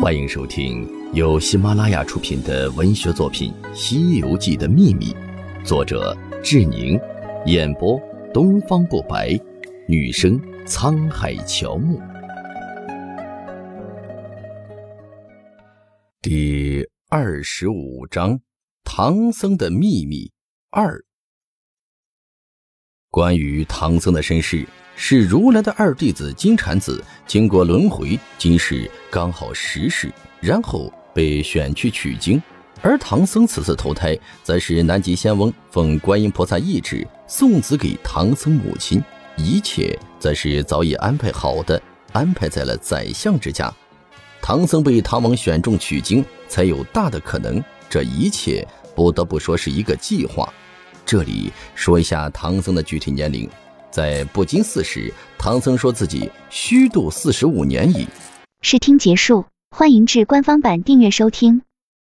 欢迎收听由喜马拉雅出品的文学作品《西游记的秘密》，作者志宁，演播东方不白，女生沧海乔木。第二十五章：唐僧的秘密二。关于唐僧的身世。是如来的二弟子金蝉子，经过轮回，今世刚好十世，然后被选去取经。而唐僧此次投胎，则是南极仙翁奉观音菩萨意志送子给唐僧母亲，一切则是早已安排好的，安排在了宰相之家。唐僧被唐王选中取经，才有大的可能。这一切不得不说是一个计划。这里说一下唐僧的具体年龄。在不金寺时，唐僧说自己虚度四十五年矣。试听结束，欢迎至官方版订阅收听。